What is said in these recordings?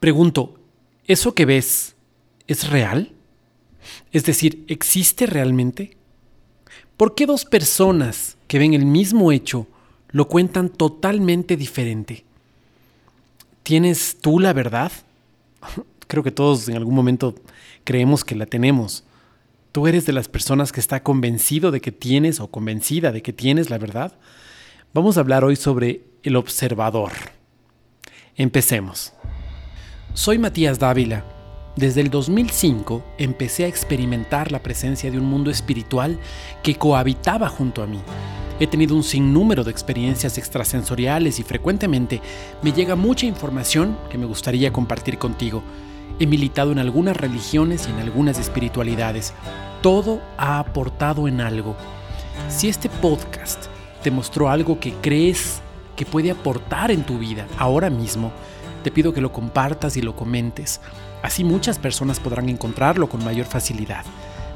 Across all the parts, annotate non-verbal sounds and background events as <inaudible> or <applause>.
Pregunto, ¿eso que ves es real? Es decir, ¿existe realmente? ¿Por qué dos personas que ven el mismo hecho lo cuentan totalmente diferente? ¿Tienes tú la verdad? <laughs> Creo que todos en algún momento creemos que la tenemos. ¿Tú eres de las personas que está convencido de que tienes o convencida de que tienes la verdad? Vamos a hablar hoy sobre el observador. Empecemos. Soy Matías Dávila. Desde el 2005 empecé a experimentar la presencia de un mundo espiritual que cohabitaba junto a mí. He tenido un sinnúmero de experiencias extrasensoriales y frecuentemente me llega mucha información que me gustaría compartir contigo. He militado en algunas religiones y en algunas espiritualidades. Todo ha aportado en algo. Si este podcast te mostró algo que crees que puede aportar en tu vida ahora mismo, te pido que lo compartas y lo comentes. Así muchas personas podrán encontrarlo con mayor facilidad.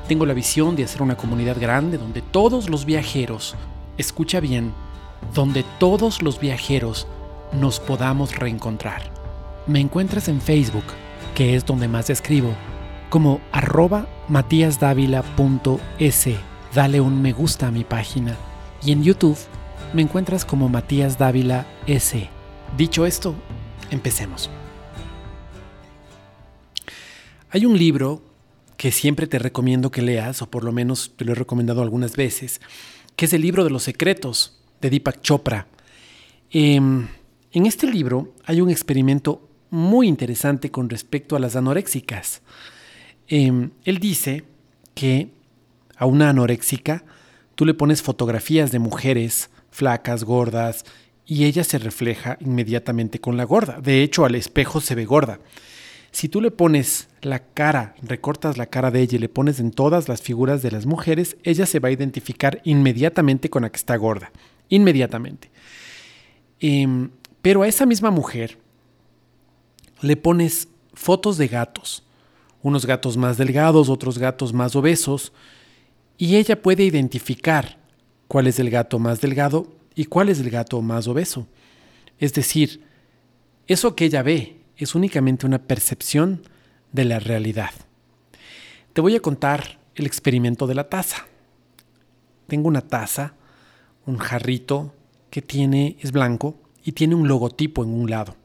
Tengo la visión de hacer una comunidad grande donde todos los viajeros, escucha bien, donde todos los viajeros nos podamos reencontrar. Me encuentras en Facebook, que es donde más escribo, como arroba matíasdávila.es. Dale un me gusta a mi página. Y en YouTube me encuentras como Matías Dávila S. Dicho esto, empecemos. Hay un libro que siempre te recomiendo que leas, o por lo menos te lo he recomendado algunas veces, que es el libro de los secretos de Deepak Chopra. Em, en este libro hay un experimento muy interesante con respecto a las anoréxicas. Em, él dice que a una anoréxica tú le pones fotografías de mujeres flacas, gordas, y ella se refleja inmediatamente con la gorda. De hecho, al espejo se ve gorda. Si tú le pones la cara, recortas la cara de ella y le pones en todas las figuras de las mujeres, ella se va a identificar inmediatamente con la que está gorda. Inmediatamente. Em, pero a esa misma mujer le pones fotos de gatos. Unos gatos más delgados, otros gatos más obesos. Y ella puede identificar cuál es el gato más delgado y cuál es el gato más obeso. Es decir, eso que ella ve es únicamente una percepción de la realidad. Te voy a contar el experimento de la taza. Tengo una taza, un jarrito que tiene es blanco y tiene un logotipo en un lado.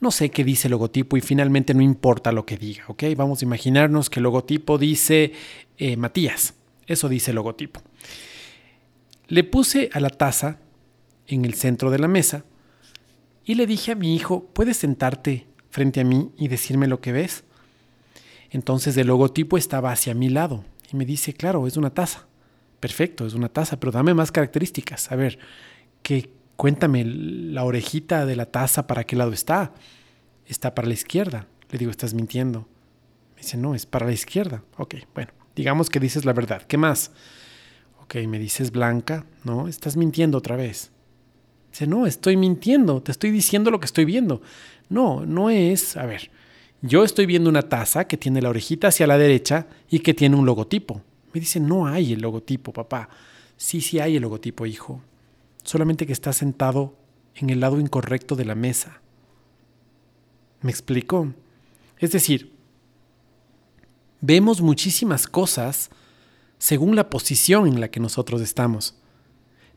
No sé qué dice el logotipo y finalmente no importa lo que diga, ¿ok? Vamos a imaginarnos que el logotipo dice eh, Matías. Eso dice el logotipo. Le puse a la taza en el centro de la mesa y le dije a mi hijo, ¿puedes sentarte frente a mí y decirme lo que ves? Entonces el logotipo estaba hacia mi lado y me dice, claro, es una taza. Perfecto, es una taza, pero dame más características. A ver, que cuéntame la orejita de la taza para qué lado está. Está para la izquierda. Le digo, estás mintiendo. Me dice, no, es para la izquierda. Ok, bueno, digamos que dices la verdad. ¿Qué más? Ok, me dices blanca. No, estás mintiendo otra vez. Dice, no, estoy mintiendo, te estoy diciendo lo que estoy viendo. No, no es, a ver, yo estoy viendo una taza que tiene la orejita hacia la derecha y que tiene un logotipo. Me dice, no hay el logotipo, papá. Sí, sí hay el logotipo, hijo. Solamente que está sentado en el lado incorrecto de la mesa. ¿Me explico? Es decir, vemos muchísimas cosas según la posición en la que nosotros estamos.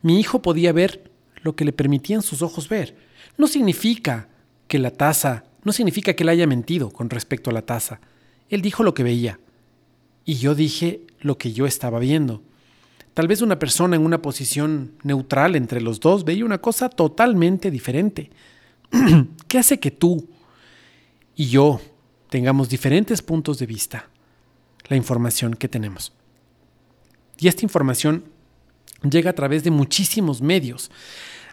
Mi hijo podía ver lo que le permitían sus ojos ver. No significa que la taza, no significa que él haya mentido con respecto a la taza. Él dijo lo que veía. Y yo dije lo que yo estaba viendo. Tal vez una persona en una posición neutral entre los dos veía una cosa totalmente diferente. <clears throat> ¿Qué hace que tú y yo tengamos diferentes puntos de vista? La información que tenemos. Y esta información llega a través de muchísimos medios.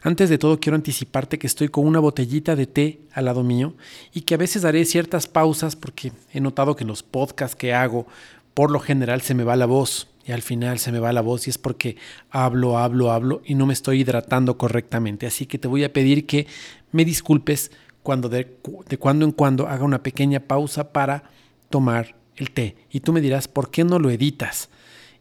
Antes de todo quiero anticiparte que estoy con una botellita de té al lado mío y que a veces haré ciertas pausas porque he notado que en los podcasts que hago por lo general se me va la voz y al final se me va la voz y es porque hablo, hablo, hablo y no me estoy hidratando correctamente. Así que te voy a pedir que me disculpes cuando de, de cuando en cuando haga una pequeña pausa para tomar el té. Y tú me dirás, ¿por qué no lo editas?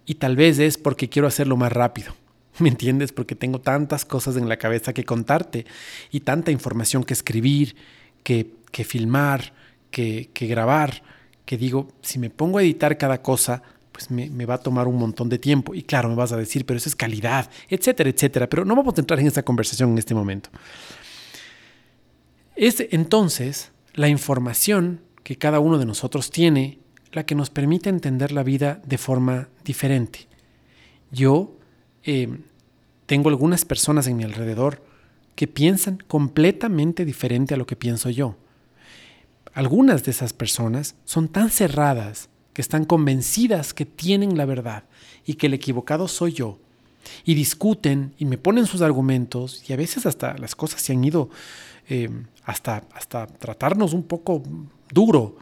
Y tal vez es porque quiero hacerlo más rápido. <laughs> ¿Me entiendes? Porque tengo tantas cosas en la cabeza que contarte y tanta información que escribir, que, que filmar, que, grabar, que digo, si me pongo a editar cada cosa, pues me, va a tomar un montón de tiempo. Y claro, me vas a decir, pero eso es calidad, etcétera, etcétera. Pero no vamos a entrar en esta conversación en este momento. Es entonces la información que cada uno de nosotros tiene la que nos permite entender la vida de forma diferente. Yo eh, tengo algunas personas en mi alrededor que piensan completamente diferente a lo que pienso yo. Algunas de esas personas son tan cerradas que están convencidas que tienen la verdad y que el equivocado soy yo. Y discuten y me ponen sus argumentos y a veces hasta las cosas se han ido eh, hasta, hasta tratarnos un poco duro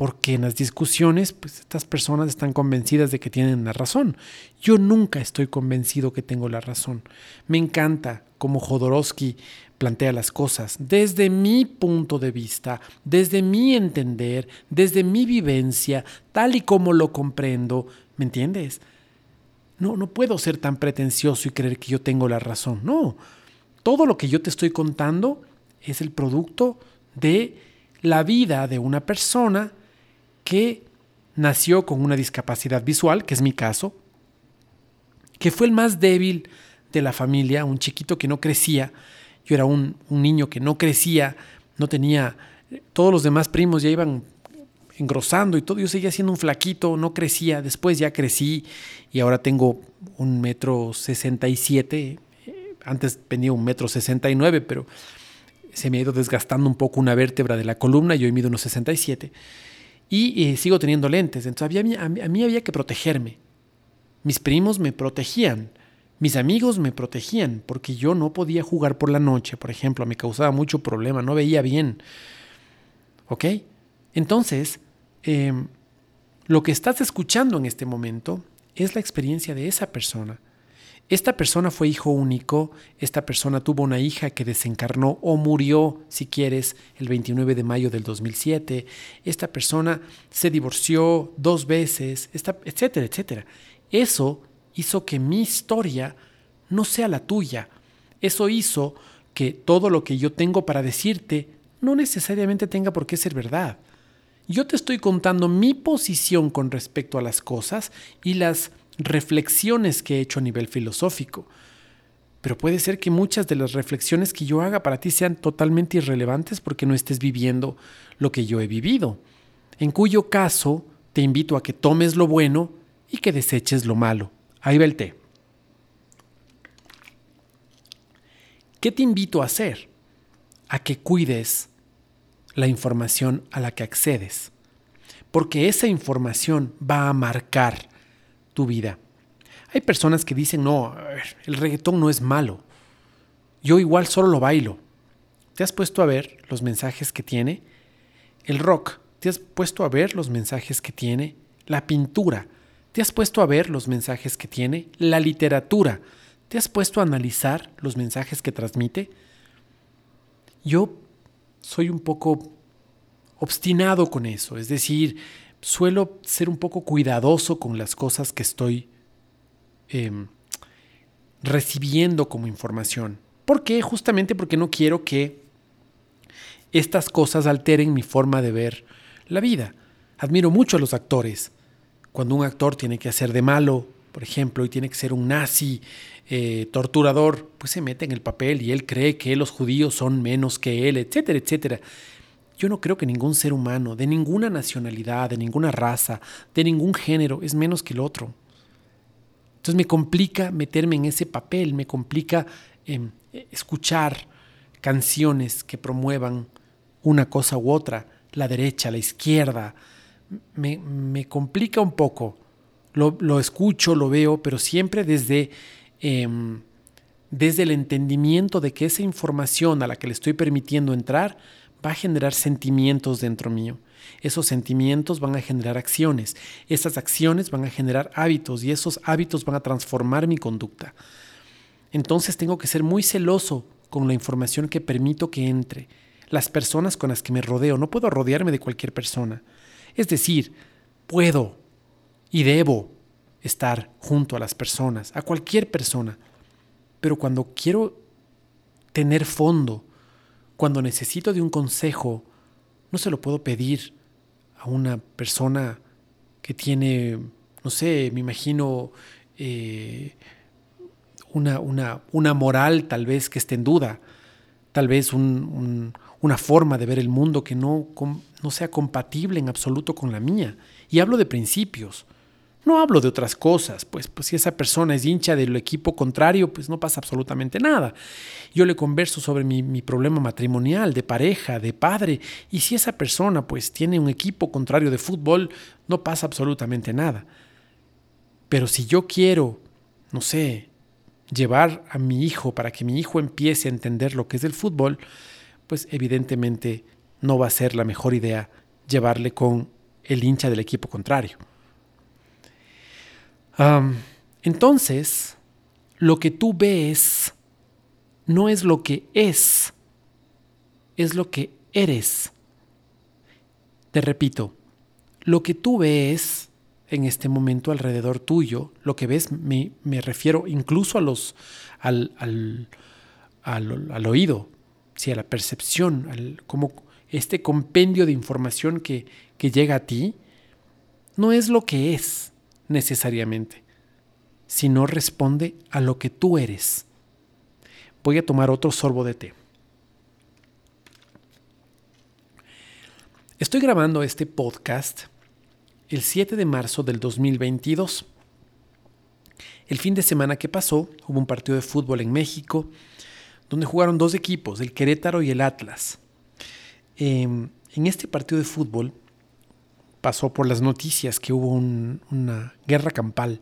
porque en las discusiones, pues estas personas están convencidas de que tienen la razón. Yo nunca estoy convencido que tengo la razón. Me encanta cómo Jodorowsky plantea las cosas desde mi punto de vista, desde mi entender, desde mi vivencia, tal y como lo comprendo. ¿Me entiendes? No, no puedo ser tan pretencioso y creer que yo tengo la razón. No. Todo lo que yo te estoy contando es el producto de la vida de una persona que nació con una discapacidad visual, que es mi caso, que fue el más débil de la familia, un chiquito que no crecía, yo era un, niño que no crecía, no tenía, todos los demás primos ya iban engrosando y todo, yo seguía siendo un flaquito, no crecía, después ya crecí y ahora tengo un metro sesenta y siete, antes tenía un metro sesenta y nueve, pero se me ha ido desgastando un poco una vértebra de la columna y hoy mido unos 67 y eh, sigo teniendo lentes. Entonces había, a, mí, había que protegerme. Mis primos me protegían, mis amigos me protegían, porque yo no podía jugar por la noche, por ejemplo, me causaba mucho problema, no veía bien. ¿Ok? Entonces, em, lo que estás escuchando en este momento es la experiencia de esa persona esta persona fue hijo único, esta persona tuvo una hija que desencarnó o murió, si quieres, el 29 de mayo del 2007, esta persona se divorció dos veces, etcétera, etcétera. Eso hizo que mi historia no sea la tuya. Eso hizo que todo lo que yo tengo para decirte no necesariamente tenga por qué ser verdad. Yo te estoy contando mi posición con respecto a las cosas y las reflexiones que he hecho a nivel filosófico. Pero puede ser que muchas de las reflexiones que yo haga para ti sean totalmente irrelevantes porque no estés viviendo lo que yo he vivido. En cuyo caso, te invito a que tomes lo bueno y que deseches lo malo. Ahí va el té. ¿Qué te invito a hacer? A que cuides la información a la que accedes. Porque esa información va a marcar tu vida. Hay personas que dicen, no, el reggaetón no es malo. Yo igual solo lo bailo. ¿Te has puesto a ver los mensajes que tiene? El rock, ¿te has puesto a ver los mensajes que tiene? La pintura, ¿te has puesto a ver los mensajes que tiene? La literatura, ¿te has puesto a analizar los mensajes que transmite? Yo soy un poco obstinado con eso, es decir, suelo ser un poco cuidadoso con las cosas que estoy em, recibiendo como información. ¿Por qué? Justamente porque no quiero que estas cosas alteren mi forma de ver la vida. Admiro mucho a los actores. Cuando un actor tiene que hacer de malo, por ejemplo, y tiene que ser un nazi, eh, torturador, pues se mete en el papel y él cree que los judíos son menos que él, etcétera, etcétera. Yo no creo que ningún ser humano, de ninguna nacionalidad, de ninguna raza, de ningún género, es menos que el otro. Entonces me complica meterme en ese papel, me complica em, escuchar canciones que promuevan una cosa u otra, la derecha, la izquierda. Me, complica un poco. Lo, escucho, lo veo, pero siempre desde, em, desde el entendimiento de que esa información a la que le estoy permitiendo entrar va a generar sentimientos dentro mío. Esos sentimientos van a generar acciones. Esas acciones van a generar hábitos y esos hábitos van a transformar mi conducta. Entonces tengo que ser muy celoso con la información que permito que entre. Las personas con las que me rodeo. No puedo rodearme de cualquier persona. Es decir, puedo y debo estar junto a las personas, a cualquier persona. Pero cuando quiero tener fondo, cuando necesito de un consejo no se lo puedo pedir a una persona que tiene, no sé, me imagino, eh, una, una, una, moral tal vez que esté en duda, tal vez una forma de ver el mundo que no, no sea compatible en absoluto con la mía. Y hablo de principios. No hablo de otras cosas, pues, pues si esa persona es hincha del equipo contrario, pues no pasa absolutamente nada. Yo le converso sobre mi, mi, problema matrimonial, de pareja, de padre, y si esa persona pues tiene un equipo contrario de fútbol, no pasa absolutamente nada. Pero si yo quiero, no sé, llevar a mi hijo para que mi hijo empiece a entender lo que es el fútbol, pues evidentemente no va a ser la mejor idea llevarle con el hincha del equipo contrario entonces, lo que tú ves no es lo que es, es lo que eres. Te repito, lo que tú ves en este momento alrededor tuyo, lo que ves, me, refiero incluso a los, al, oído, a la percepción, como este compendio de información que llega a ti, no es lo que es, necesariamente, sino responde a lo que tú eres. Voy a tomar otro sorbo de té. Estoy grabando este podcast el 7 de marzo del 2022. El fin de semana que pasó hubo un partido de fútbol en México donde jugaron dos equipos, el Querétaro y el Atlas. Em, en este partido de fútbol pasó por las noticias que hubo una guerra campal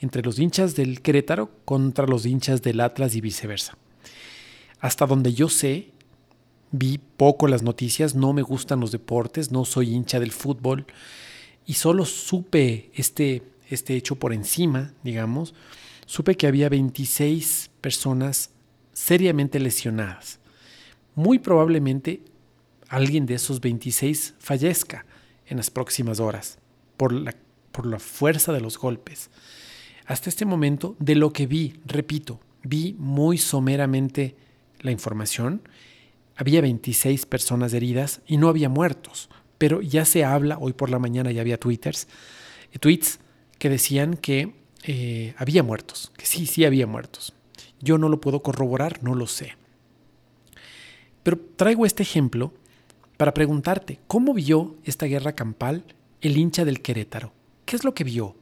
entre los hinchas del Querétaro contra los hinchas del Atlas y viceversa. Hasta donde yo sé, vi poco las noticias, no me gustan los deportes, no soy hincha del fútbol y solo supe este, este hecho por encima, digamos, supe que había 26 personas seriamente lesionadas. Muy probablemente alguien de esos 26 fallezca en las próximas horas por la, por la fuerza de los golpes. Hasta este momento, de lo que vi, repito, vi muy someramente la información, había 26 personas heridas y no había muertos, pero ya se habla, hoy por la mañana ya había twitters, eh, tweets que decían que eh, había muertos, que sí, sí había muertos. Yo no lo puedo corroborar, no lo sé. Pero traigo este ejemplo para preguntarte, ¿cómo vio esta guerra campal el hincha del Querétaro? ¿Qué es lo que vio?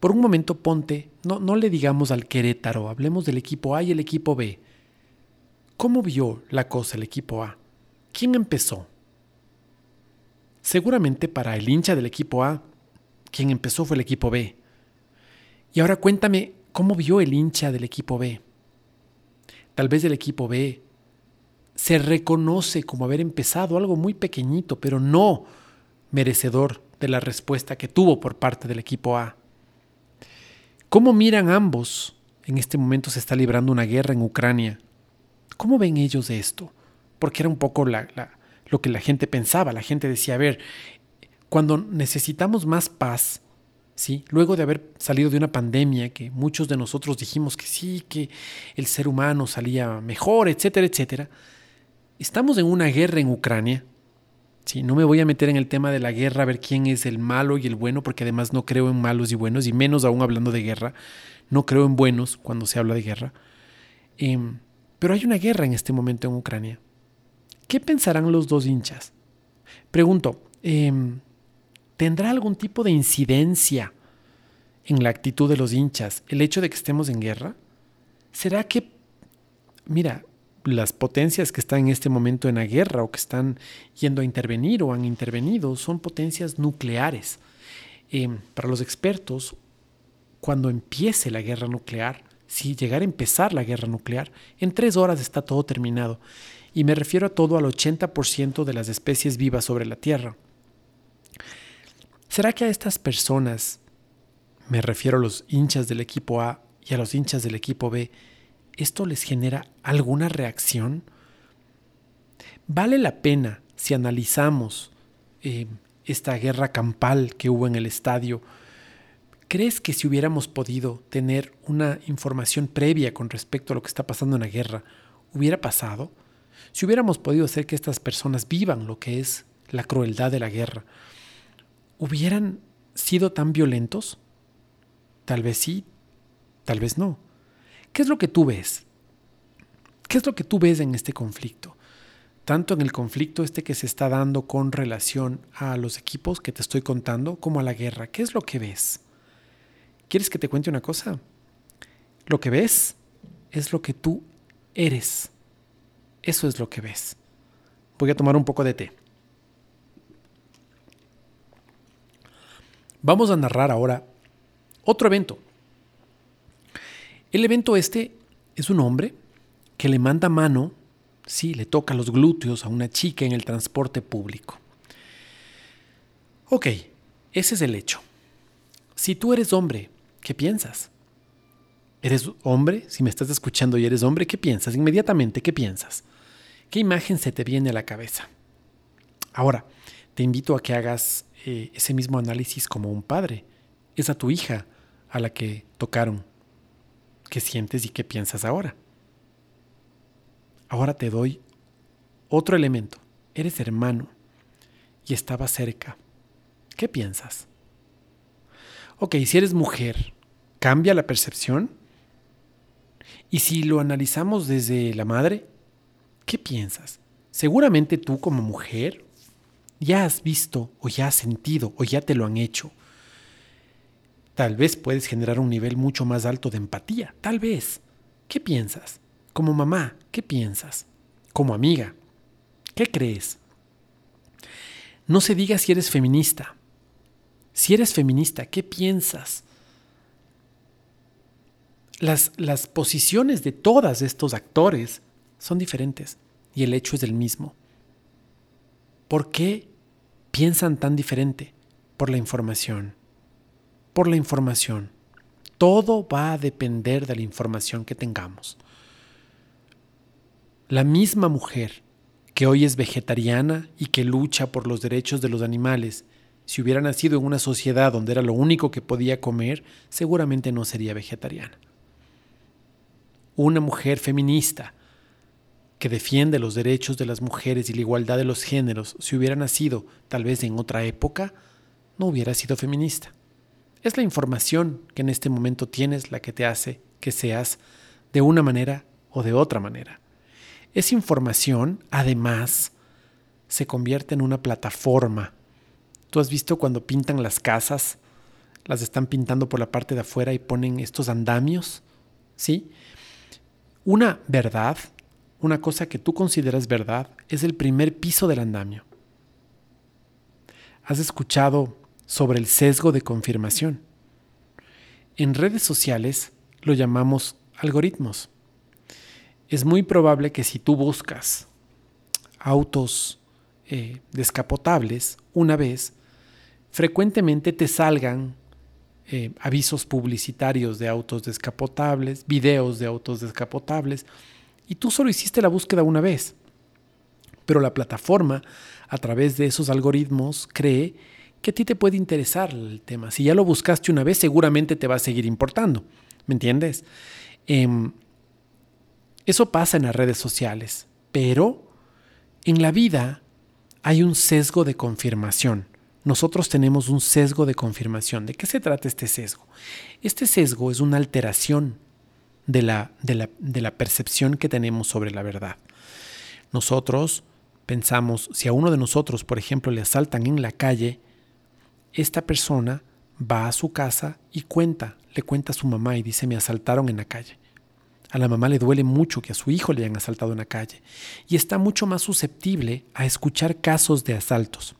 Por un momento ponte, no, no le digamos al Querétaro, hablemos del equipo A y el equipo B. ¿Cómo vio la cosa el equipo A? ¿Quién empezó? Seguramente para el hincha del equipo A, quien empezó fue el equipo B. Y ahora cuéntame, ¿cómo vio el hincha del equipo B? Tal vez el equipo B se reconoce como haber empezado algo muy pequeñito, pero no merecedor de la respuesta que tuvo por parte del equipo A. ¿Cómo miran ambos? En este momento se está librando una guerra en Ucrania. ¿Cómo ven ellos esto? Porque era un poco lo que la gente pensaba. La gente decía, a ver, cuando necesitamos más paz, ¿sí? luego de haber salido de una pandemia que muchos de nosotros dijimos que sí, que el ser humano salía mejor, etcétera, etcétera, estamos en una guerra en Ucrania. Sí, no me voy a meter en el tema de la guerra, a ver quién es el malo y el bueno, porque además no creo en malos y buenos, y menos aún hablando de guerra. No creo en buenos cuando se habla de guerra. Em, pero hay una guerra en este momento en Ucrania. ¿Qué pensarán los dos hinchas? Pregunto, em, ¿tendrá algún tipo de incidencia en la actitud de los hinchas el hecho de que estemos en guerra? ¿Será que, mira, las potencias que están en este momento en la guerra o que están yendo a intervenir o han intervenido son potencias nucleares. Eh, para los expertos, cuando empiece la guerra nuclear, si llegara a empezar la guerra nuclear, en tres horas está todo terminado. Y me refiero a todo al 80% de las especies vivas sobre la Tierra. ¿Será que a estas personas, me refiero a los hinchas del equipo A y a los hinchas del equipo B, ¿esto les genera alguna reacción? ¿Vale la pena si analizamos eh, esta guerra campal que hubo en el estadio? ¿Crees que si hubiéramos podido tener una información previa con respecto a lo que está pasando en la guerra, hubiera pasado? si hubiéramos podido hacer que estas personas vivan lo que es la crueldad de la guerra, ¿hubieran sido tan violentos? Tal vez sí, tal vez no. ¿Qué es lo que tú ves? ¿Qué es lo que tú ves en este conflicto? Tanto en el conflicto este que se está dando con relación a los equipos que te estoy contando, como a la guerra. ¿Qué es lo que ves? ¿Quieres que te cuente una cosa? Lo que ves es lo que tú eres. Eso es lo que ves. Voy a tomar un poco de té. Vamos a narrar ahora otro evento. El evento este es un hombre que le manda mano, sí, le toca los glúteos a una chica en el transporte público. Ok, ese es el hecho. Si tú eres hombre, ¿qué piensas? ¿Eres hombre? Si me estás escuchando y eres hombre, ¿qué piensas? Inmediatamente, ¿qué piensas? ¿Qué imagen se te viene a la cabeza? Ahora, te invito a que hagas eh, ese mismo análisis como un padre. Es a tu hija a la que tocaron. ¿Qué sientes y qué piensas ahora? Ahora te doy otro elemento. Eres hermano y estaba cerca. ¿Qué piensas? Ok, si eres mujer, ¿cambia la percepción? Y si lo analizamos desde la madre, ¿Qué piensas? Seguramente tú como mujer ya has visto o ya has sentido o ya te lo han hecho. Tal vez puedes generar un nivel mucho más alto de empatía. Tal vez. ¿Qué piensas? Como mamá, ¿qué piensas? Como amiga, ¿qué crees? No se diga si eres feminista. Si eres feminista, ¿qué piensas? Las, las posiciones de todos estos actores son diferentes y el hecho es el mismo. ¿Por qué piensan tan diferente? Por la información. Por la información. Todo va a depender de la información que tengamos. La misma mujer que hoy es vegetariana y que lucha por los derechos de los animales, si hubiera nacido en una sociedad donde era lo único que podía comer, seguramente no sería vegetariana. Una mujer feminista que defiende los derechos de las mujeres y la igualdad de los géneros, si hubiera nacido tal vez en otra época, no hubiera sido feminista. Es la información que en este momento tienes la que te hace que seas de una manera o de otra manera. Esa información, además, se convierte en una plataforma. Tú has visto cuando pintan las casas, las están pintando por la parte de afuera y ponen estos andamios, ¿sí? Una verdad una cosa que tú consideras verdad es el primer piso del andamio. ¿Has escuchado sobre el sesgo de confirmación? En redes sociales lo llamamos algoritmos. Es muy probable que si tú buscas autos eh, descapotables una vez, frecuentemente te salgan eh, avisos publicitarios de autos descapotables, videos de autos descapotables, y tú solo hiciste la búsqueda una vez. Pero la plataforma, a través de esos algoritmos, cree que a ti te puede interesar el tema. Si ya lo buscaste una vez, seguramente te va a seguir importando. ¿Me entiendes? Em, eso pasa en las redes sociales, pero en la vida hay un sesgo de confirmación. Nosotros tenemos un sesgo de confirmación. ¿De qué se trata este sesgo? Este sesgo es una alteración de la, de la, percepción que tenemos sobre la verdad. Nosotros pensamos, si a uno de nosotros, por ejemplo, le asaltan en la calle, esta persona va a su casa y cuenta, le cuenta a su mamá y dice, me asaltaron en la calle. A la mamá le duele mucho que a su hijo le hayan asaltado en la calle y está mucho más susceptible a escuchar casos de asaltos.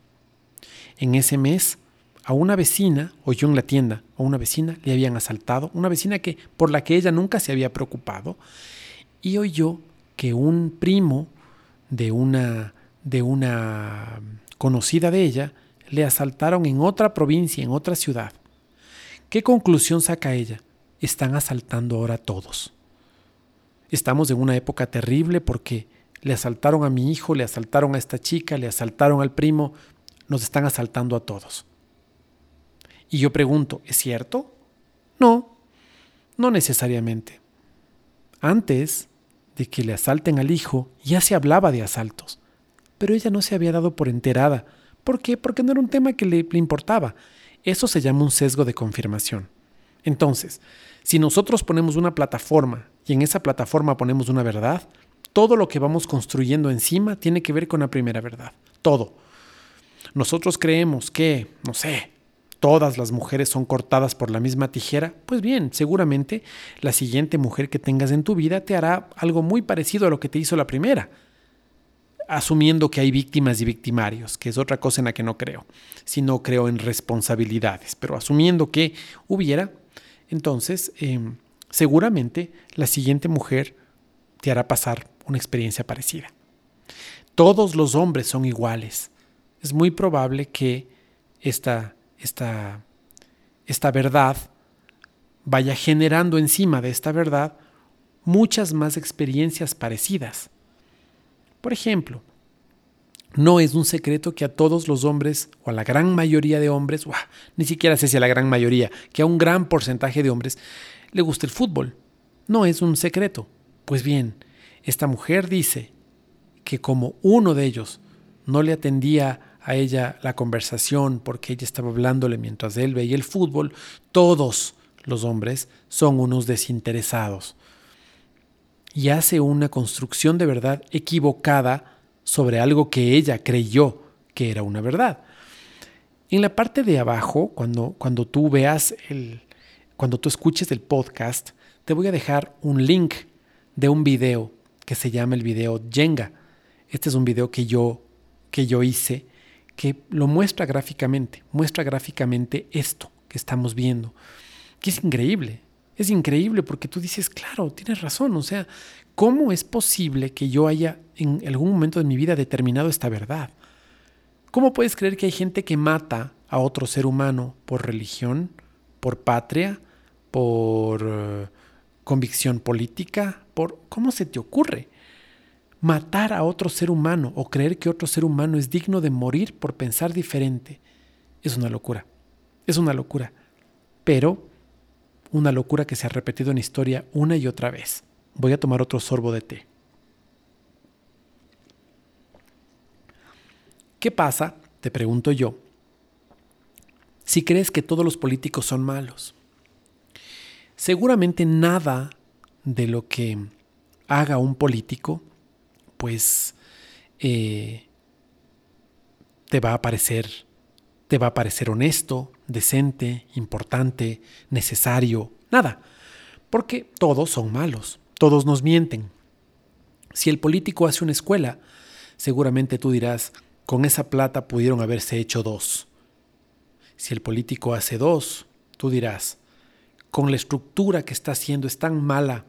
En ese mes a una vecina, oyó en la tienda, a una vecina le habían asaltado, una vecina que, por la que ella nunca se había preocupado, y oyó que un primo de una, de una conocida de ella le asaltaron en otra provincia, en otra ciudad. ¿Qué conclusión saca ella? Están asaltando ahora a todos. Estamos en una época terrible porque le asaltaron a mi hijo, le asaltaron a esta chica, le asaltaron al primo, nos están asaltando a todos. Y yo pregunto, ¿es cierto? No, no necesariamente. Antes de que le asalten al hijo, ya se hablaba de asaltos. Pero ella no se había dado por enterada. ¿Por qué? Porque no era un tema que le, le importaba. Eso se llama un sesgo de confirmación. Entonces, si nosotros ponemos una plataforma y en esa plataforma ponemos una verdad, todo lo que vamos construyendo encima tiene que ver con la primera verdad. Todo. Nosotros creemos que, no sé, todas las mujeres son cortadas por la misma tijera, pues bien, seguramente la siguiente mujer que tengas en tu vida te hará algo muy parecido a lo que te hizo la primera, asumiendo que hay víctimas y victimarios, que es otra cosa en la que no creo, sino creo en responsabilidades, pero asumiendo que hubiera, entonces em, seguramente la siguiente mujer te hará pasar una experiencia parecida. Todos los hombres son iguales. Es muy probable que esta, esta, esta verdad vaya generando encima de esta verdad muchas más experiencias parecidas. Por ejemplo, no es un secreto que a todos los hombres, o a la gran mayoría de hombres, ni siquiera sé si a la gran mayoría, que a un gran porcentaje de hombres le gusta el fútbol. No es un secreto. Pues bien, esta mujer dice que como uno de ellos no le atendía a ella la conversación porque ella estaba hablándole mientras él veía el fútbol, todos los hombres son unos desinteresados. Y hace una construcción de verdad equivocada sobre algo que ella creyó que era una verdad. En la parte de abajo, cuando, cuando tú veas el, cuando tú escuches el podcast, te voy a dejar un link de un video que se llama el video Jenga. Este es un video que yo, que yo hice que lo muestra gráficamente, muestra gráficamente esto que estamos viendo, que es increíble. Es increíble porque tú dices, claro, tienes razón, o sea, ¿cómo es posible que yo haya en algún momento de mi vida determinado esta verdad? ¿Cómo puedes creer que hay gente que mata a otro ser humano por religión, por patria, por eh, convicción política, por cómo se te ocurre matar a otro ser humano o creer que otro ser humano es digno de morir por pensar diferente. Es una locura. Es una locura. Pero una locura que se ha repetido en historia una y otra vez. Voy a tomar otro sorbo de té. ¿Qué pasa, te pregunto yo, si crees que todos los políticos son malos? seguramente nada de lo que haga un político, pues eh, te va a parecer, te va a parecer honesto, decente, importante, necesario, nada, porque todos son malos, todos nos mienten. Si el político hace una escuela, seguramente tú dirás, con esa plata pudieron haberse hecho dos. Si el político hace dos, tú dirás, con la estructura que está haciendo es tan mala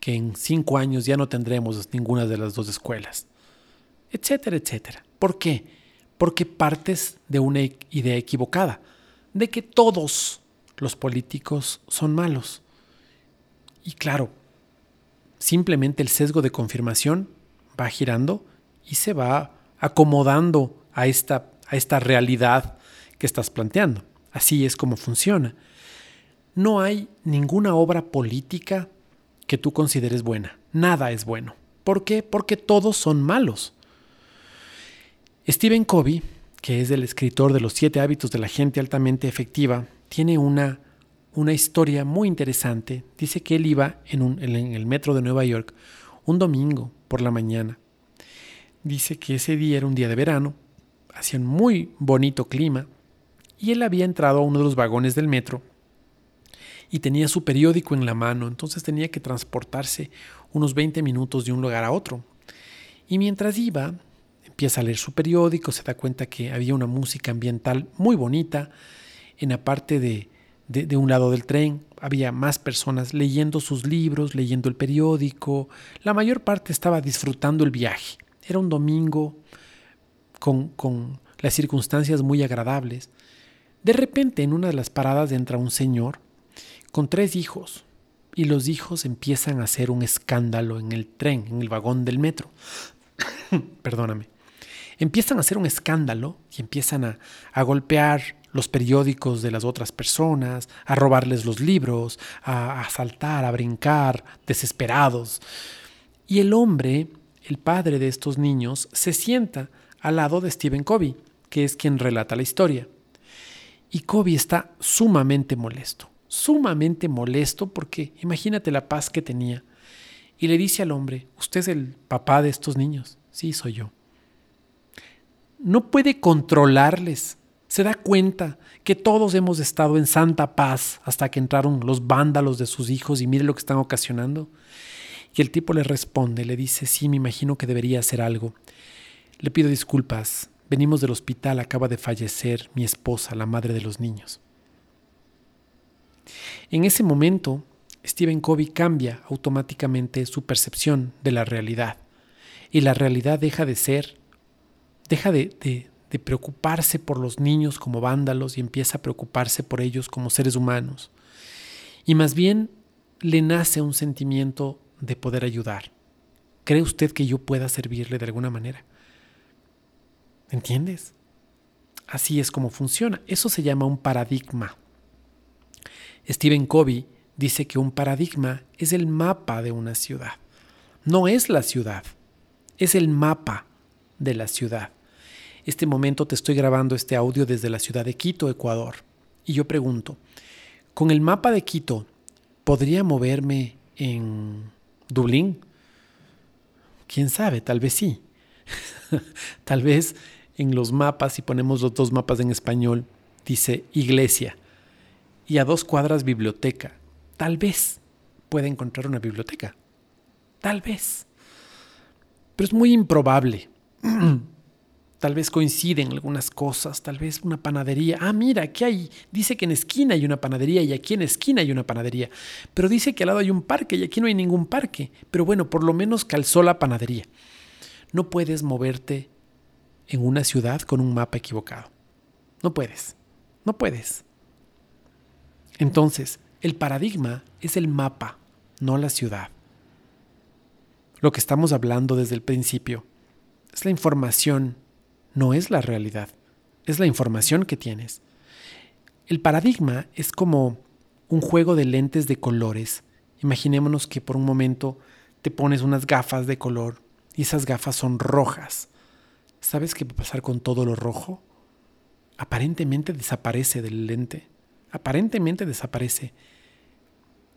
que en cinco años ya no tendremos ninguna de las dos escuelas, etcétera, etcétera. ¿Por qué? Porque partes de una idea equivocada, de que todos los políticos son malos. Y claro, simplemente el sesgo de confirmación va girando y se va acomodando a esta, a esta realidad que estás planteando. Así es como funciona no hay ninguna obra política que tú consideres buena. Nada es bueno. ¿Por qué? Porque todos son malos. Stephen Covey, que es el escritor de los siete hábitos de la gente altamente efectiva, tiene una, una historia muy interesante. Dice que él iba en, un, en el metro de Nueva York un domingo por la mañana. Dice que ese día era un día de verano, hacía un muy bonito clima, y él había entrado a uno de los vagones del metro y tenía su periódico en la mano, entonces tenía que transportarse unos 20 minutos de un lugar a otro. Y mientras iba, empieza a leer su periódico, se da cuenta que había una música ambiental muy bonita. En la parte de, de, un lado del tren había más personas leyendo sus libros, leyendo el periódico. La mayor parte estaba disfrutando el viaje. Era un domingo con, con las circunstancias muy agradables. De repente en una de las paradas entra un señor con tres hijos y los hijos empiezan a hacer un escándalo en el tren, en el vagón del metro. <coughs> Perdóname. Empiezan a hacer un escándalo y empiezan a, golpear los periódicos de las otras personas, a robarles los libros, a, a saltar, a brincar, desesperados. Y el hombre, el padre de estos niños, se sienta al lado de Stephen Covey, que es quien relata la historia. Y Covey está sumamente molesto, sumamente molesto porque imagínate la paz que tenía. Y le dice al hombre, ¿usted es el papá de estos niños? Sí, soy yo. No puede controlarles. Se da cuenta que todos hemos estado en santa paz hasta que entraron los vándalos de sus hijos y mire lo que están ocasionando. Y el tipo le responde, le dice, sí, me imagino que debería hacer algo. Le pido disculpas, Venimos del hospital, acaba de fallecer mi esposa, la madre de los niños. En ese momento, Stephen Covey cambia automáticamente su percepción de la realidad y la realidad deja de ser, deja de, preocuparse por los niños como vándalos y empieza a preocuparse por ellos como seres humanos. Y más bien le nace un sentimiento de poder ayudar. ¿Cree usted que yo pueda servirle de alguna manera? ¿Entiendes? Así es como funciona. Eso se llama un paradigma. Stephen Covey dice que un paradigma es el mapa de una ciudad. No es la ciudad, es el mapa de la ciudad. Este momento te estoy grabando este audio desde la ciudad de Quito, Ecuador. Y yo pregunto, ¿con el mapa de Quito podría moverme en Dublín? ¿Quién sabe? Tal vez sí. <laughs> Tal vez en los mapas, si ponemos los dos mapas en español, dice iglesia y a dos cuadras biblioteca. Tal vez pueda encontrar una biblioteca. Tal vez. Pero es muy improbable. <clears throat> tal vez coinciden algunas cosas, tal vez una panadería. Ah, mira, aquí hay, dice que en esquina hay una panadería y aquí en esquina hay una panadería. Pero dice que al lado hay un parque y aquí no hay ningún parque. Pero bueno, por lo menos calzó la panadería. No puedes moverte en una ciudad con un mapa equivocado. No puedes, no puedes. Entonces, el paradigma es el mapa, no la ciudad. Lo que estamos hablando desde el principio es la información, no es la realidad, es la información que tienes. El paradigma es como un juego de lentes de colores. Imaginémonos que por un momento te pones unas gafas de color y esas gafas son rojas. ¿Sabes qué va a pasar con todo lo rojo? Aparentemente desaparece del lente. Aparentemente desaparece.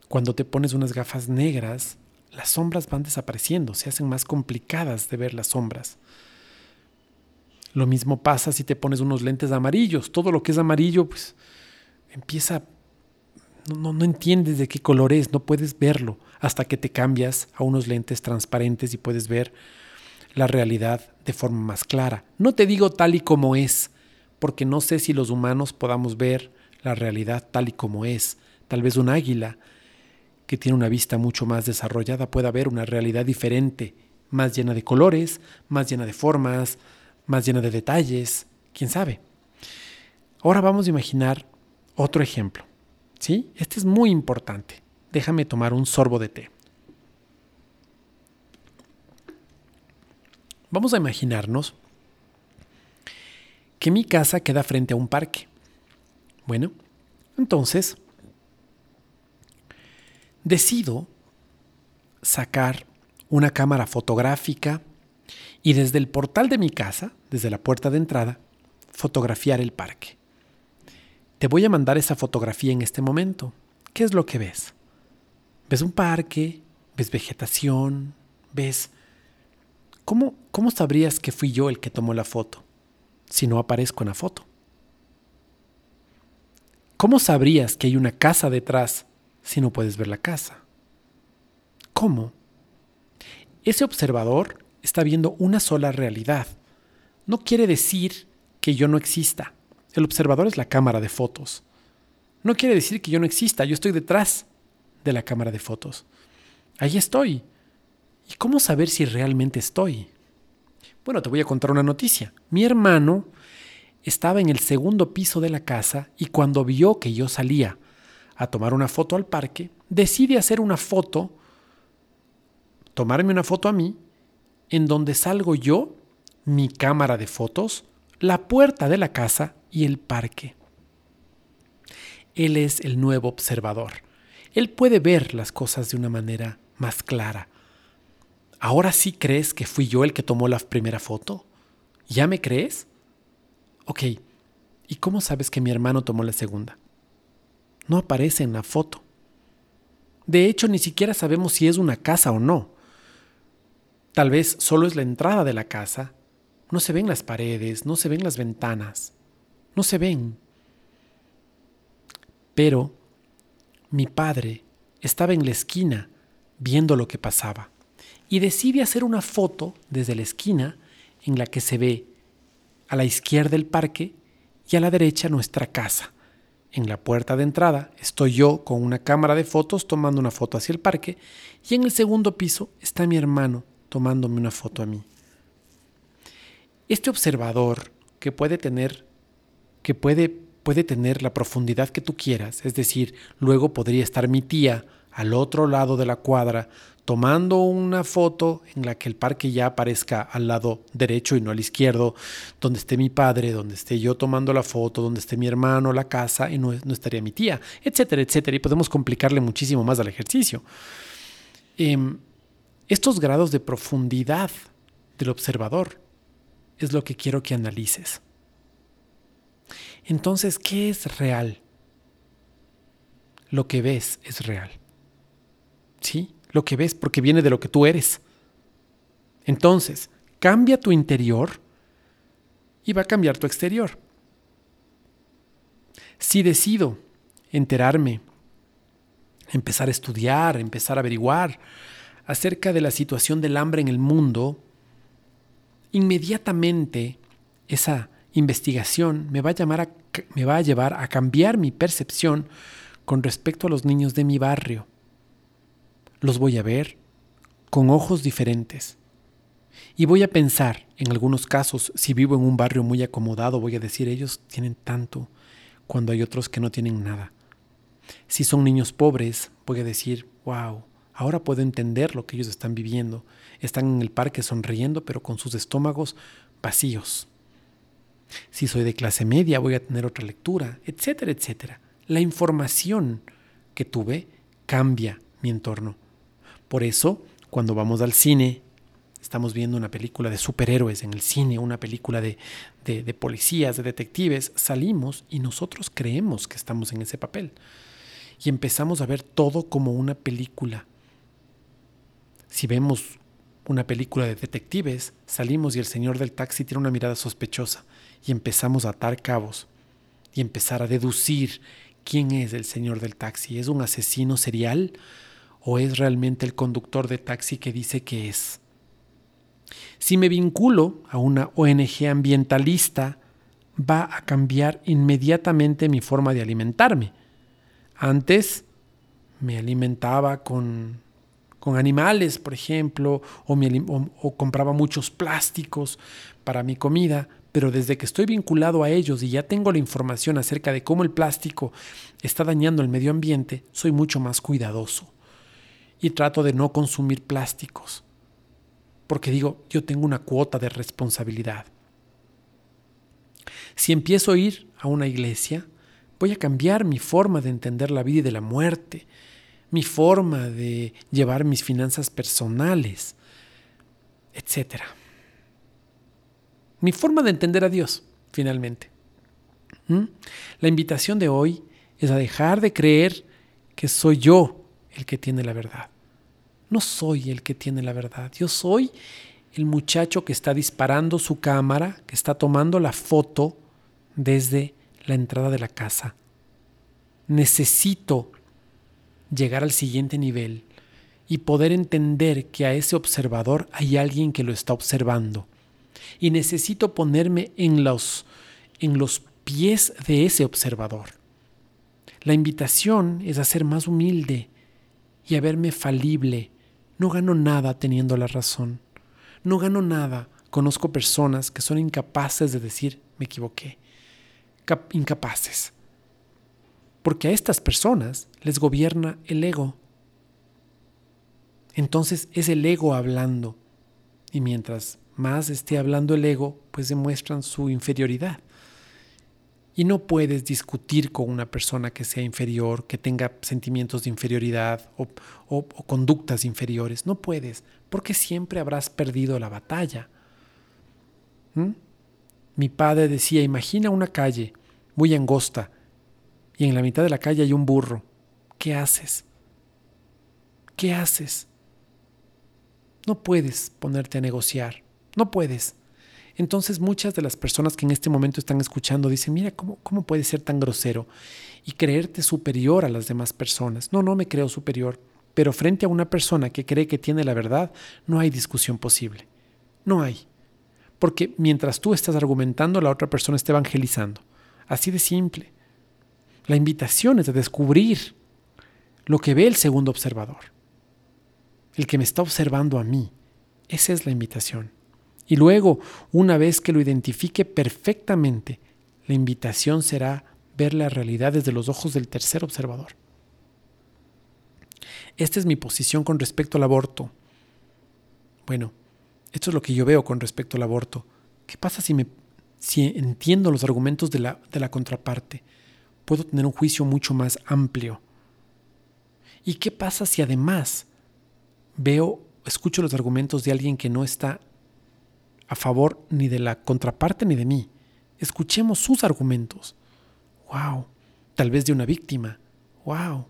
Cuando te pones unas gafas negras, las sombras van desapareciendo, se hacen más complicadas de ver las sombras. Lo mismo pasa si te pones unos lentes amarillos. Todo lo que es amarillo, pues empieza... No, no, no entiendes de qué color es, no puedes verlo hasta que te cambias a unos lentes transparentes y puedes ver la realidad de forma más clara. No te digo tal y como es, porque no sé si los humanos podamos ver la realidad tal y como es. Tal vez un águila que tiene una vista mucho más desarrollada pueda ver una realidad diferente, más llena de colores, más llena de formas, más llena de detalles, quién sabe. Ahora vamos a imaginar otro ejemplo. ¿Sí? Este es muy importante. Déjame tomar un sorbo de té. Vamos a imaginarnos que mi casa queda frente a un parque. Bueno, entonces decido sacar una cámara fotográfica y desde el portal de mi casa, desde la puerta de entrada, fotografiar el parque. Te voy a mandar esa fotografía en este momento. ¿Qué es lo que ves? ¿Ves un parque? ¿Ves vegetación? ¿Ves ¿Cómo, ¿Cómo sabrías que fui yo el que tomó la foto si no aparezco en la foto? ¿Cómo sabrías que hay una casa detrás si no puedes ver la casa? ¿Cómo? Ese observador está viendo una sola realidad. No quiere decir que yo no exista. El observador es la cámara de fotos. No quiere decir que yo no exista, yo estoy detrás de la cámara de fotos. Ahí estoy. ¿Y cómo saber si realmente estoy? Bueno, te voy a contar una noticia. Mi hermano estaba en el segundo piso de la casa y cuando vio que yo salía a tomar una foto al parque, decide hacer una foto, tomarme una foto a mí, en donde salgo yo, mi cámara de fotos, la puerta de la casa y el parque. Él es el nuevo observador. Él puede ver las cosas de una manera más clara ¿Ahora sí crees que fui yo el que tomó la primera foto? ¿Ya me crees? Ok, ¿y cómo sabes que mi hermano tomó la segunda? No aparece en la foto. De hecho, ni siquiera sabemos si es una casa o no. Tal vez solo es la entrada de la casa. No se ven las paredes, no se ven las ventanas. No se ven. Pero mi padre estaba en la esquina viendo lo que pasaba y decide hacer una foto desde la esquina en la que se ve a la izquierda el parque y a la derecha nuestra casa. En la puerta de entrada estoy yo con una cámara de fotos tomando una foto hacia el parque y en el segundo piso está mi hermano tomándome una foto a mí. Este observador que puede tener que puede puede tener la profundidad que tú quieras, es decir, luego podría estar mi tía al otro lado de la cuadra tomando una foto en la que el parque ya aparezca al lado derecho y no al izquierdo, donde esté mi padre, donde esté yo tomando la foto, donde esté mi hermano, la casa y no, estaría mi tía, etcétera, etcétera. Y podemos complicarle muchísimo más al ejercicio. Em, estos grados de profundidad del observador es lo que quiero que analices. Entonces, ¿qué es real? Lo que ves es real. ¿Sí? Lo que ves porque viene de lo que tú eres. Entonces, cambia tu interior y va a cambiar tu exterior. Si decido enterarme, empezar a estudiar, empezar a averiguar acerca de la situación del hambre en el mundo, inmediatamente esa investigación me va, a llamar me va a llevar a cambiar mi percepción con respecto a los niños de mi barrio. Los voy a ver con ojos diferentes. Y voy a pensar, en algunos casos, si vivo en un barrio muy acomodado, voy a decir, ellos tienen tanto, cuando hay otros que no tienen nada. Si son niños pobres, voy a decir, wow, ahora puedo entender lo que ellos están viviendo. Están en el parque sonriendo, pero con sus estómagos vacíos. Si soy de clase media voy a tener otra lectura, etcétera, etcétera. La información que tuve cambia mi entorno. Por eso, cuando vamos al cine, estamos viendo una película de superhéroes en el cine, una película de, de, policías, de detectives, salimos y nosotros creemos que estamos en ese papel. Y empezamos a ver todo como una película. Si vemos una película de detectives, salimos y el señor del taxi tiene una mirada sospechosa y empezamos a atar cabos y empezar a deducir quién es el señor del taxi. ¿Es un asesino serial o es realmente el conductor de taxi que dice que es? Si me vinculo a una ONG ambientalista, va a cambiar inmediatamente mi forma de alimentarme. Antes me alimentaba con, con animales, por ejemplo, o, compraba muchos plásticos para mi comida, pero desde que estoy vinculado a ellos y ya tengo la información acerca de cómo el plástico está dañando el medio ambiente, soy mucho más cuidadoso y trato de no consumir plásticos, porque digo, yo tengo una cuota de responsabilidad. Si empiezo a ir a una iglesia, voy a cambiar mi forma de entender la vida y de la muerte, mi forma de llevar mis finanzas personales, etcétera mi forma de entender a Dios, finalmente. ¿Mm? La invitación de hoy es a dejar de creer que soy yo el que tiene la verdad. No soy el que tiene la verdad. Yo soy el muchacho que está disparando su cámara, que está tomando la foto desde la entrada de la casa. Necesito llegar al siguiente nivel y poder entender que a ese observador hay alguien que lo está observando y necesito ponerme en los, en los pies de ese observador. La invitación es a ser más humilde y a verme falible. No gano nada teniendo la razón. No gano nada. Conozco personas que son incapaces de decir me equivoqué. incapaces. Porque a estas personas les gobierna el ego. Entonces es el ego hablando. Y mientras más esté hablando el ego, pues demuestran su inferioridad. Y no puedes discutir con una persona que sea inferior, que tenga sentimientos de inferioridad o, conductas inferiores. No puedes, porque siempre habrás perdido la batalla. ¿Mm? Mi padre decía, imagina una calle muy angosta y en la mitad de la calle hay un burro. ¿Qué haces? ¿Qué haces? No puedes ponerte a negociar. No puedes. Entonces muchas de las personas que en este momento están escuchando dicen, mira, ¿cómo, ¿cómo puedes ser tan grosero y creerte superior a las demás personas? No, no me creo superior, pero frente a una persona que cree que tiene la verdad, no hay discusión posible. No hay. Porque mientras tú estás argumentando, la otra persona está evangelizando. Así de simple. La invitación es de descubrir lo que ve el segundo observador, el que me está observando a mí. Esa es la invitación. Y luego, una vez que lo identifique perfectamente, la invitación será ver la realidad desde los ojos del tercer observador. Esta es mi posición con respecto al aborto. Bueno, esto es lo que yo veo con respecto al aborto. ¿Qué pasa si, me, entiendo los argumentos de la, de la contraparte? Puedo tener un juicio mucho más amplio. ¿Y qué pasa si además veo, escucho los argumentos de alguien que no está a favor ni de la contraparte ni de mí. Escuchemos sus argumentos. ¡Wow! Tal vez de una víctima. ¡Wow!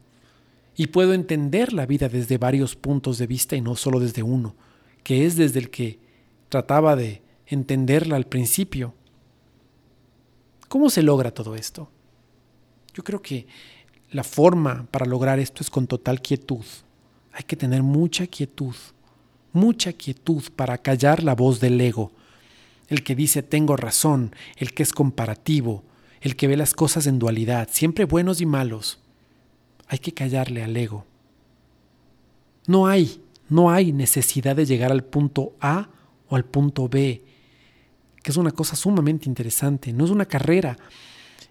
Y puedo entender la vida desde varios puntos de vista y no solo desde uno, que es desde el que trataba de entenderla al principio. ¿Cómo se logra todo esto? Yo creo que la forma para lograr esto es con total quietud. Hay que tener mucha quietud mucha quietud para callar la voz del ego, el que dice tengo razón, el que es comparativo, el que ve las cosas en dualidad, siempre buenos y malos. Hay que callarle al ego. No hay, no hay necesidad de llegar al punto A o al punto B, que es una cosa sumamente interesante, no es una carrera.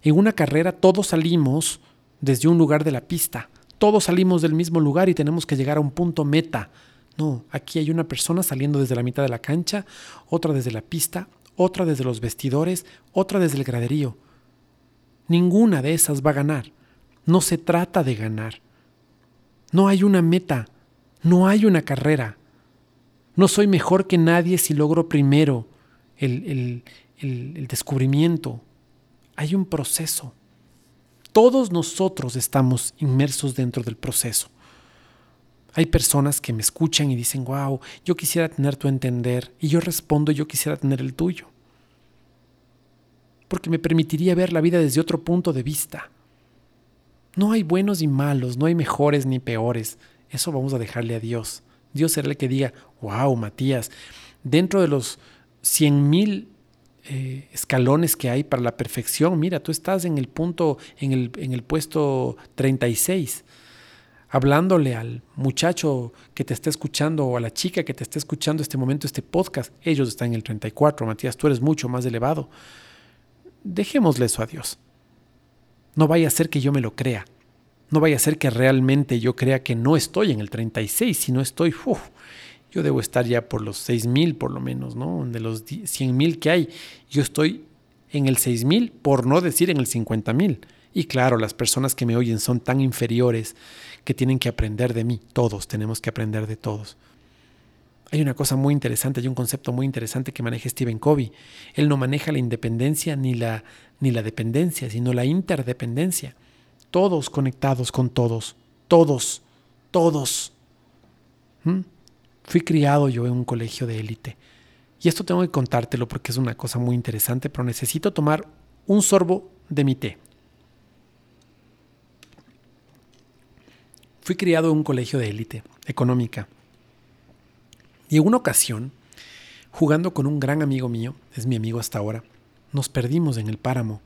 En una carrera todos salimos desde un lugar de la pista, todos salimos del mismo lugar y tenemos que llegar a un punto meta, no, aquí hay una persona saliendo desde la mitad de la cancha, otra desde la pista, otra desde los vestidores, otra desde el graderío. Ninguna de esas va a ganar. No se trata de ganar. No hay una meta, no hay una carrera. No soy mejor que nadie si logro primero el, el descubrimiento. Hay un proceso. Todos nosotros estamos inmersos dentro del proceso. Hay personas que me escuchan y dicen, wow, yo quisiera tener tu entender. Y yo respondo, yo quisiera tener el tuyo. Porque me permitiría ver la vida desde otro punto de vista. No hay buenos y malos, no hay mejores ni peores. Eso vamos a dejarle a Dios. Dios será el que diga, wow, Matías, dentro de los cien mil eh, escalones que hay para la perfección, mira, tú estás en el punto, en el, en el puesto 36 hablándole al muchacho que te está escuchando o a la chica que te está escuchando este momento, este podcast. Ellos están en el 34, Matías, tú eres mucho más elevado. Dejémosle eso a Dios. No vaya a ser que yo me lo crea. No vaya a ser que realmente yo crea que no estoy en el 36, sino estoy, yo debo estar ya por los 6.000 por lo menos, ¿no? De los 100.000 que hay, yo estoy en el 6.000 por no decir en el 50.000. Y claro, las personas que me oyen son tan inferiores que tienen que aprender de mí. Todos tenemos que aprender de todos. Hay una cosa muy interesante, hay un concepto muy interesante que maneja Stephen Covey. Él no maneja la independencia ni la, ni la dependencia, sino la interdependencia. Todos conectados con todos. Todos. Todos. ¿Mm? Fui criado yo en un colegio de élite. Y esto tengo que contártelo porque es una cosa muy interesante, pero necesito tomar un sorbo de mi té. Fui criado en un colegio de élite, económica. Y en una ocasión, jugando con un gran amigo mío, es mi amigo hasta ahora, nos perdimos en el páramo.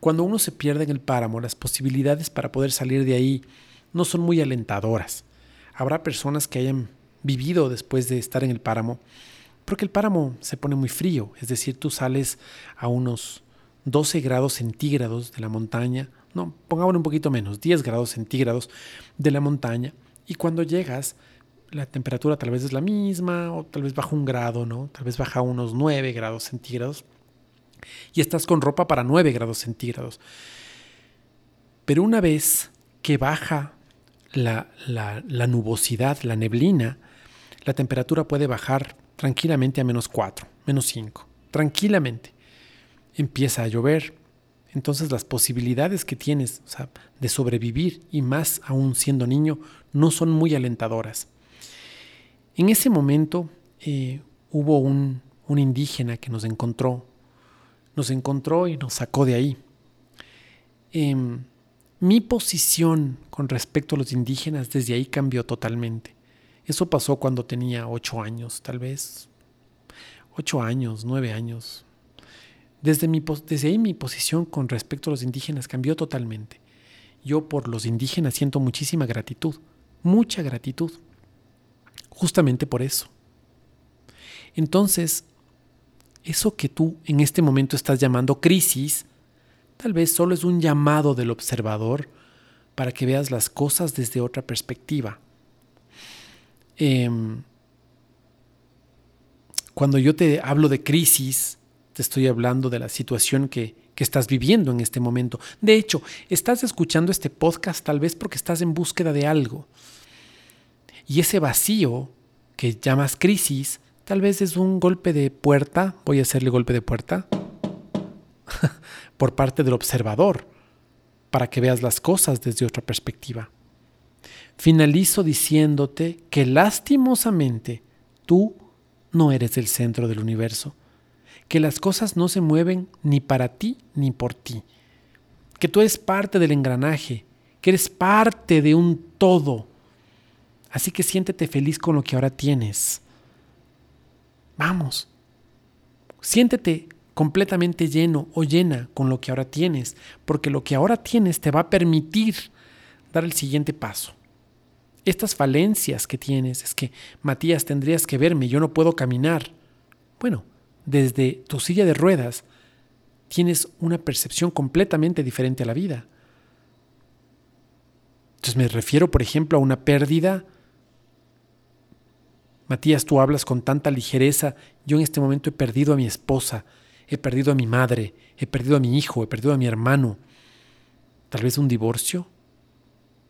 Cuando uno se pierde en el páramo, las posibilidades para poder salir de ahí no son muy alentadoras. Habrá personas que hayan vivido después de estar en el páramo, porque el páramo se pone muy frío, es decir, tú sales a unos 12 grados centígrados de la montaña no, pongámosle un poquito menos, 10 grados centígrados de la montaña, y cuando llegas, la temperatura tal vez es la misma, o tal vez baja un grado, ¿no? Tal vez baja unos 9 grados centígrados. y estás con ropa para 9 grados centígrados. Pero una vez que baja la, la, nubosidad, la neblina, la temperatura puede bajar tranquilamente a menos 4, menos 5, tranquilamente. Empieza a llover, entonces las posibilidades que tienes de sobrevivir y más aún siendo niño no son muy alentadoras. En ese momento eh, hubo un, indígena que nos encontró, nos encontró y nos sacó de ahí. Em, mi posición con respecto a los indígenas desde ahí cambió totalmente. Eso pasó cuando tenía ocho años, tal vez. Ocho años, nueve años. Desde, mi, ahí mi posición con respecto a los indígenas cambió totalmente. Yo por los indígenas siento muchísima gratitud, mucha gratitud. Justamente por eso. Entonces, eso que tú en este momento estás llamando crisis, Tal vez solo es un llamado del observador para que veas las cosas desde otra perspectiva. Em, cuando yo te hablo de crisis, te estoy hablando de la situación que, que estás viviendo en este momento. De hecho, estás escuchando este podcast tal vez porque estás en búsqueda de algo. Y ese vacío que llamas crisis, tal vez es un golpe de puerta, voy a hacerle golpe de puerta, <laughs> por parte del observador, para que veas las cosas desde otra perspectiva. Finalizo diciéndote que lastimosamente tú no eres el centro del universo, que las cosas no se mueven ni para ti ni por ti, que tú eres parte del engranaje, que eres parte de un todo. Así que siéntete feliz con lo que ahora tienes. Vamos, siéntete completamente lleno o llena con lo que ahora tienes, porque lo que ahora tienes te va a permitir dar el siguiente paso. Estas falencias que tienes es que, Matías, tendrías que verme, yo no puedo caminar. Bueno, desde tu silla de ruedas tienes una percepción completamente diferente a la vida. Entonces me refiero, por ejemplo, a una pérdida. Matías, tú hablas con tanta ligereza, yo en este momento he perdido a mi esposa, he perdido a mi madre, he perdido a mi hijo, he perdido a mi hermano. Tal vez un divorcio,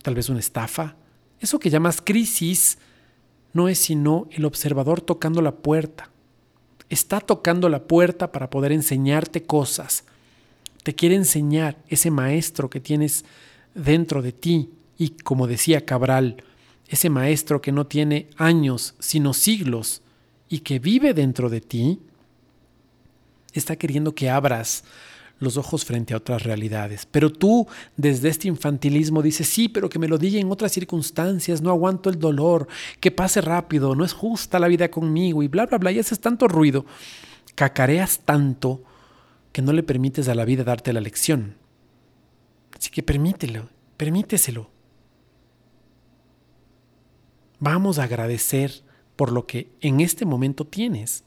tal vez una estafa. Eso que llamas crisis no es sino el observador tocando la puerta. Está tocando la puerta para poder enseñarte cosas. Te quiere enseñar ese maestro que tienes dentro de ti y, como decía Cabral, ese maestro que no tiene años, sino siglos y que vive dentro de ti, está queriendo que abras los ojos frente a otras realidades. Pero tú, desde este infantilismo, dices, sí, pero que me lo diga en otras circunstancias, no aguanto el dolor, que pase rápido, no es justa la vida conmigo y bla, bla, bla, y haces tanto ruido, cacareas tanto que no le permites a la vida darte la lección. Así que permítelo, permíteselo. Vamos a agradecer por lo que en este momento tienes.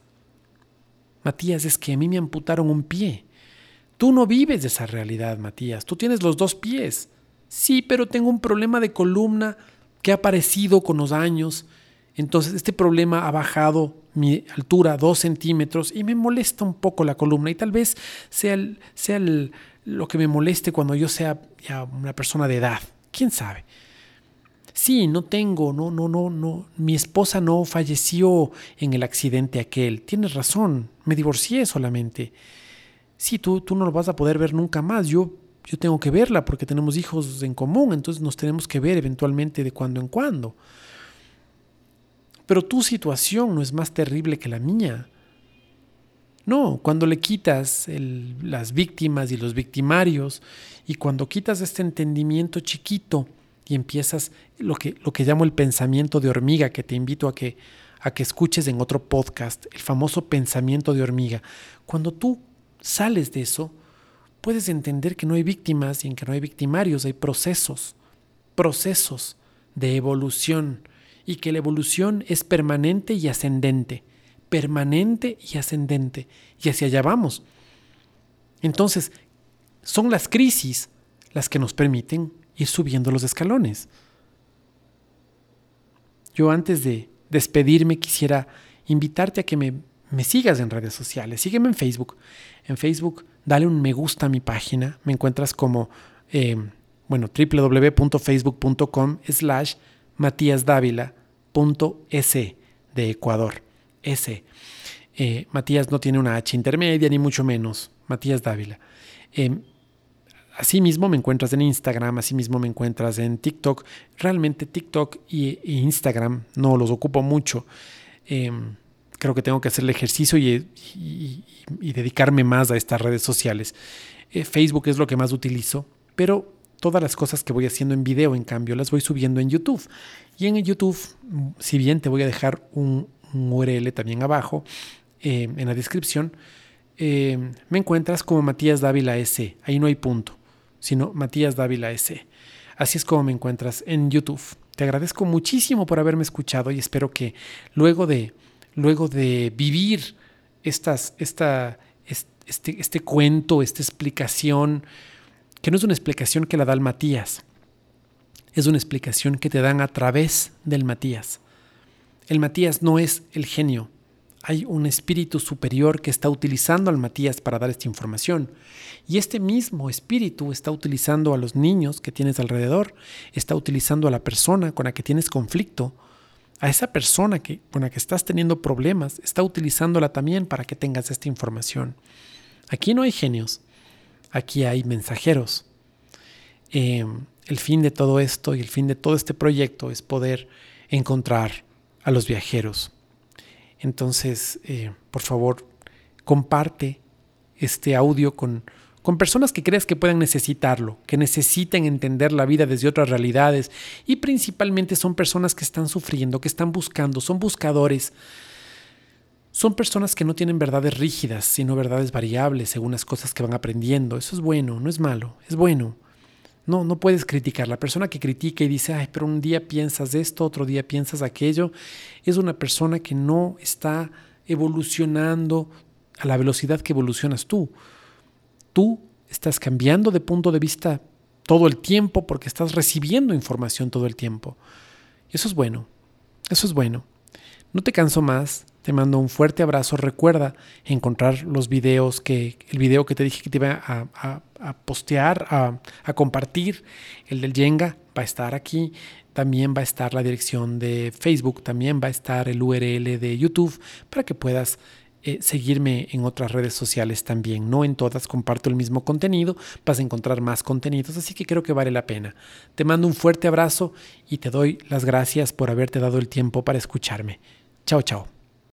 Matías, es que a mí me amputaron un pie. Tú no vives de esa realidad, Matías. Tú tienes los dos pies. Sí, pero tengo un problema de columna que ha aparecido con los años. Entonces, este problema ha bajado mi altura dos centímetros y me molesta un poco la columna. Y tal vez sea, sea lo que me moleste cuando yo sea ya una persona de edad. ¿Quién sabe? sí, no tengo, no, no, no, no, mi esposa no falleció en el accidente aquel. Tienes razón, me divorcié solamente. Sí, tú, tú no lo vas a poder ver nunca más. Yo, yo tengo que verla porque tenemos hijos en común, entonces nos tenemos que ver eventualmente de cuando en cuando. Pero tu situación no es más terrible que la mía. No, cuando le quitas las víctimas y los victimarios y cuando quitas este entendimiento chiquito y empiezas lo que, lo que llamo el pensamiento de hormiga, que te invito a que, a que escuches en otro podcast, el famoso pensamiento de hormiga. Cuando tú sales de eso, puedes entender que no hay víctimas y en que no hay victimarios, hay procesos, procesos de evolución y que la evolución es permanente y ascendente, permanente y ascendente, y hacia allá vamos. Entonces, son las crisis las que nos permiten ir subiendo los escalones. Yo antes de despedirme quisiera invitarte a que me, me sigas en redes sociales. Sígueme en Facebook. En Facebook, dale un me gusta a mi página. Me encuentras como, eh, bueno, www.facebook.com slash matíasdávila.s de Ecuador. S. Eh, Matías no tiene una H intermedia, ni mucho menos. Matías Dávila. Eh, Asimismo me encuentras en Instagram, asimismo me encuentras en TikTok. Realmente TikTok e Instagram no los ocupo mucho. Em, creo que tengo que hacer el ejercicio y, dedicarme más a estas redes sociales. Eh, Facebook es lo que más utilizo, pero todas las cosas que voy haciendo en video, en cambio, las voy subiendo en YouTube. Y en YouTube, si bien te voy a dejar un, URL también abajo em, en la descripción, em, me encuentras como Matías Dávila S. Ahí no hay punto sino Matías Dávila S. Así es como me encuentras en YouTube. Te agradezco muchísimo por haberme escuchado y espero que luego de, luego de vivir estas, esta, este, este cuento, esta explicación, que no es una explicación que la da el Matías, es una explicación que te dan a través del Matías. El Matías no es el genio, hay un espíritu superior que está utilizando al Matías para dar esta información. Y este mismo espíritu está utilizando a los niños que tienes alrededor, está utilizando a la persona con la que tienes conflicto, a esa persona que, con la que estás teniendo problemas, está utilizándola también para que tengas esta información. Aquí no hay genios, aquí hay mensajeros. Em, el fin de todo esto y el fin de todo este proyecto es poder encontrar a los viajeros entonces, eh, por favor, comparte este audio con, con personas que creas que puedan necesitarlo, que necesiten entender la vida desde otras realidades y principalmente son personas que están sufriendo, que están buscando, son buscadores. Son personas que no tienen verdades rígidas, sino verdades variables según las cosas que van aprendiendo. Eso es bueno, no es malo, es bueno. No, no puedes criticar. La persona que critica y dice, ay, pero un día piensas esto, otro día piensas aquello, es una persona que no está evolucionando a la velocidad que evolucionas tú. Tú estás cambiando de punto de vista todo el tiempo porque estás recibiendo información todo el tiempo. Eso es bueno. Eso es bueno. No te canso más. Te mando un fuerte abrazo. Recuerda encontrar los videos que, el video que te dije que te iba a, postear, a, a, compartir, el del Jenga, va a estar aquí. También va a estar la dirección de Facebook, también va a estar el URL de YouTube para que puedas eh, seguirme en otras redes sociales también. No en todas comparto el mismo contenido, vas a encontrar más contenidos, así que creo que vale la pena. Te mando un fuerte abrazo y te doy las gracias por haberte dado el tiempo para escucharme. Chao, chao.